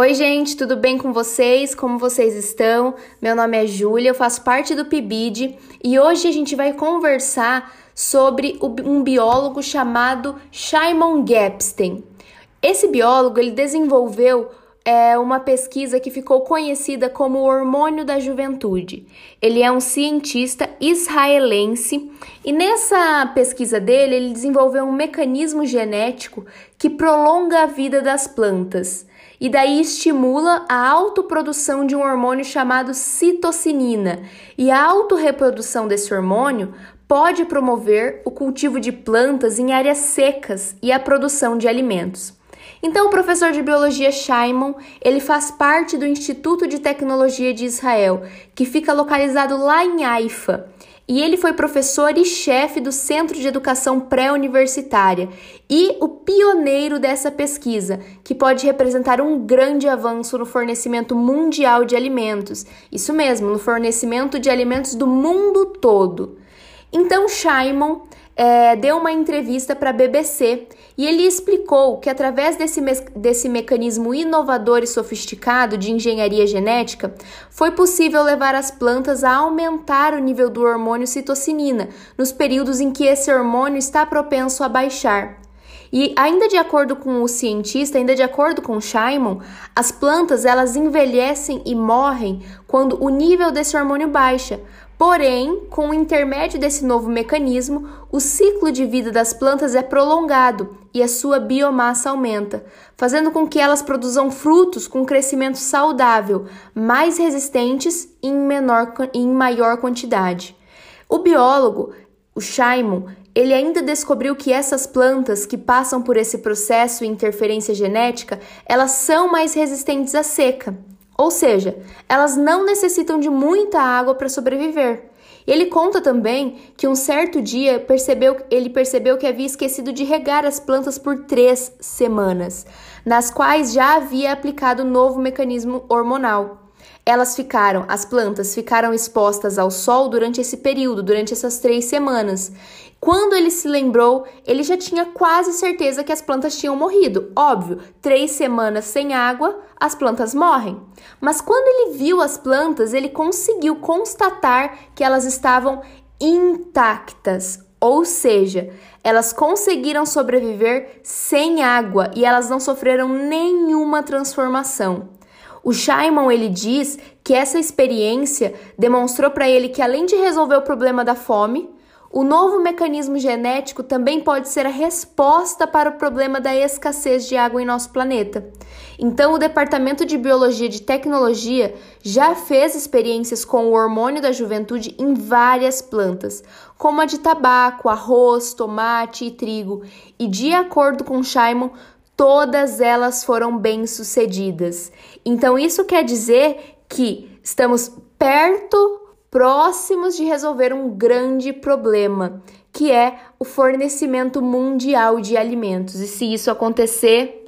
Oi, gente, tudo bem com vocês? Como vocês estão? Meu nome é Júlia, eu faço parte do PIBID e hoje a gente vai conversar sobre um biólogo chamado Shimon Gepstein. Esse biólogo ele desenvolveu é uma pesquisa que ficou conhecida como o hormônio da juventude. Ele é um cientista israelense e nessa pesquisa dele ele desenvolveu um mecanismo genético que prolonga a vida das plantas e daí estimula a autoprodução de um hormônio chamado citocinina. E a autorreprodução desse hormônio pode promover o cultivo de plantas em áreas secas e a produção de alimentos. Então, o professor de biologia Shimon, ele faz parte do Instituto de Tecnologia de Israel, que fica localizado lá em Haifa e ele foi professor e chefe do Centro de Educação Pré-Universitária e o pioneiro dessa pesquisa, que pode representar um grande avanço no fornecimento mundial de alimentos. Isso mesmo, no fornecimento de alimentos do mundo todo. Então, Shimon é, deu uma entrevista para a BBC e ele explicou que, através desse, desse mecanismo inovador e sofisticado de engenharia genética, foi possível levar as plantas a aumentar o nível do hormônio citocinina nos períodos em que esse hormônio está propenso a baixar. E ainda de acordo com o cientista, ainda de acordo com Shimon, as plantas elas envelhecem e morrem quando o nível desse hormônio baixa, Porém, com o intermédio desse novo mecanismo, o ciclo de vida das plantas é prolongado e a sua biomassa aumenta, fazendo com que elas produzam frutos com crescimento saudável, mais resistentes e em, menor, em maior quantidade. O biólogo, o Shimon, ele ainda descobriu que essas plantas que passam por esse processo de interferência genética, elas são mais resistentes à seca. Ou seja, elas não necessitam de muita água para sobreviver. Ele conta também que um certo dia percebeu, ele percebeu que havia esquecido de regar as plantas por três semanas, nas quais já havia aplicado o novo mecanismo hormonal. Elas ficaram, as plantas ficaram expostas ao sol durante esse período, durante essas três semanas. Quando ele se lembrou, ele já tinha quase certeza que as plantas tinham morrido. Óbvio, três semanas sem água, as plantas morrem. Mas quando ele viu as plantas, ele conseguiu constatar que elas estavam intactas, ou seja, elas conseguiram sobreviver sem água e elas não sofreram nenhuma transformação. O Shimon ele diz que essa experiência demonstrou para ele que além de resolver o problema da fome, o novo mecanismo genético também pode ser a resposta para o problema da escassez de água em nosso planeta. Então, o Departamento de Biologia de Tecnologia já fez experiências com o hormônio da juventude em várias plantas, como a de tabaco, arroz, tomate e trigo, e de acordo com Shimon, todas elas foram bem-sucedidas. Então, isso quer dizer que estamos perto próximos de resolver um grande problema, que é o fornecimento mundial de alimentos. E se isso acontecer,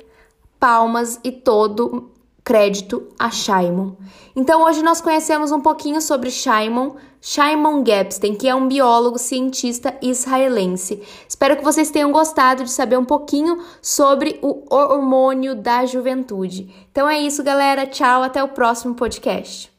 palmas e todo crédito a Shimon. Então hoje nós conhecemos um pouquinho sobre Shimon, Shimon Gepstein, que é um biólogo cientista israelense. Espero que vocês tenham gostado de saber um pouquinho sobre o hormônio da juventude. Então é isso, galera. Tchau, até o próximo podcast.